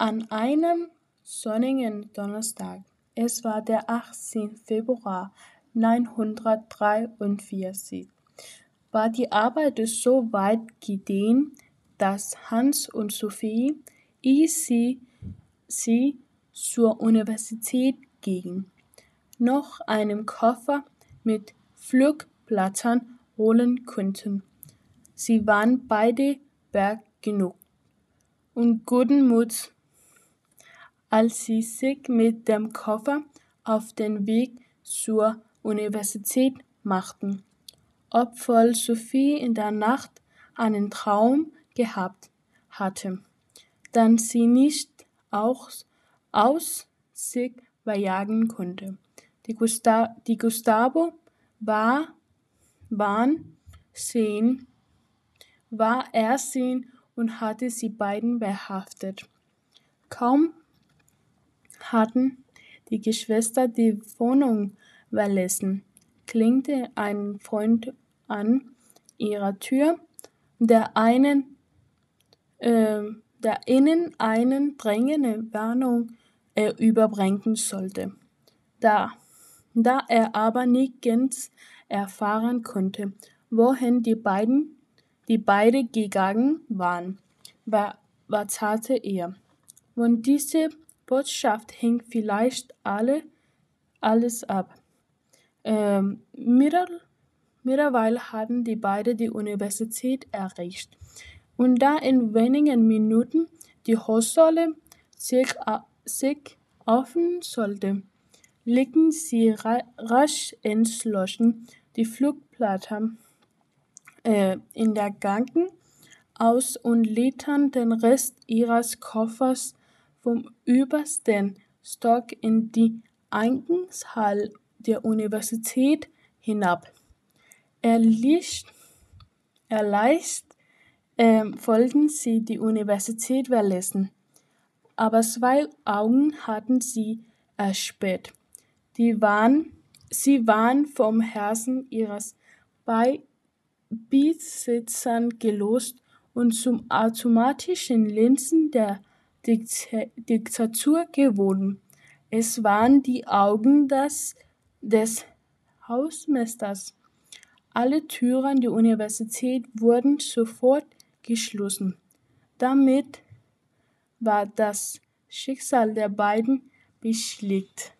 An einem sonnigen Donnerstag, es war der 18. Februar 943, war die Arbeit so weit gediehen, dass Hans und Sophie, ehe sie, zur Universität gingen, noch einen Koffer mit Flugblättern holen konnten. Sie waren beide berg genug und guten Muts, als sie sich mit dem Koffer auf den Weg zur Universität machten. Obwohl Sophie in der Nacht einen Traum gehabt hatte, den sie nicht auch aus sich verjagen konnte. Die, Gusta die Gustavo war, waren sehen, war er sehen und hatte sie beiden behaftet. Kaum hatten die Geschwister die Wohnung verlassen, klingte ein Freund an ihrer Tür, der einen äh, der ihnen eine drängende Warnung äh, überbringen sollte. Da, da er aber nicht ganz erfahren konnte, wohin die beiden, die beide gegangen waren, war, wartete er. Von dieser Botschaft hing vielleicht alle, alles ab. Ähm, mittlerweile hatten die beiden die Universität erreicht. Und da in wenigen Minuten die Hochschule sich, sich öffnen sollte, legten sie ra rasch entschlossen die Flugplatte äh, in der Gangen aus und ließen den Rest ihres Koffers vom übersten Stock in die Eingangshalle der Universität hinab. Er ließ, er leicht ähm, wollten sie die Universität verlassen, aber zwei Augen hatten sie erspäht. Die waren, sie waren vom Herzen ihres Besitzern gelost und zum automatischen Linsen der Diktatur geworden. Es waren die Augen des, des Hausmeisters. Alle Türen der Universität wurden sofort geschlossen. Damit war das Schicksal der beiden beschlägt.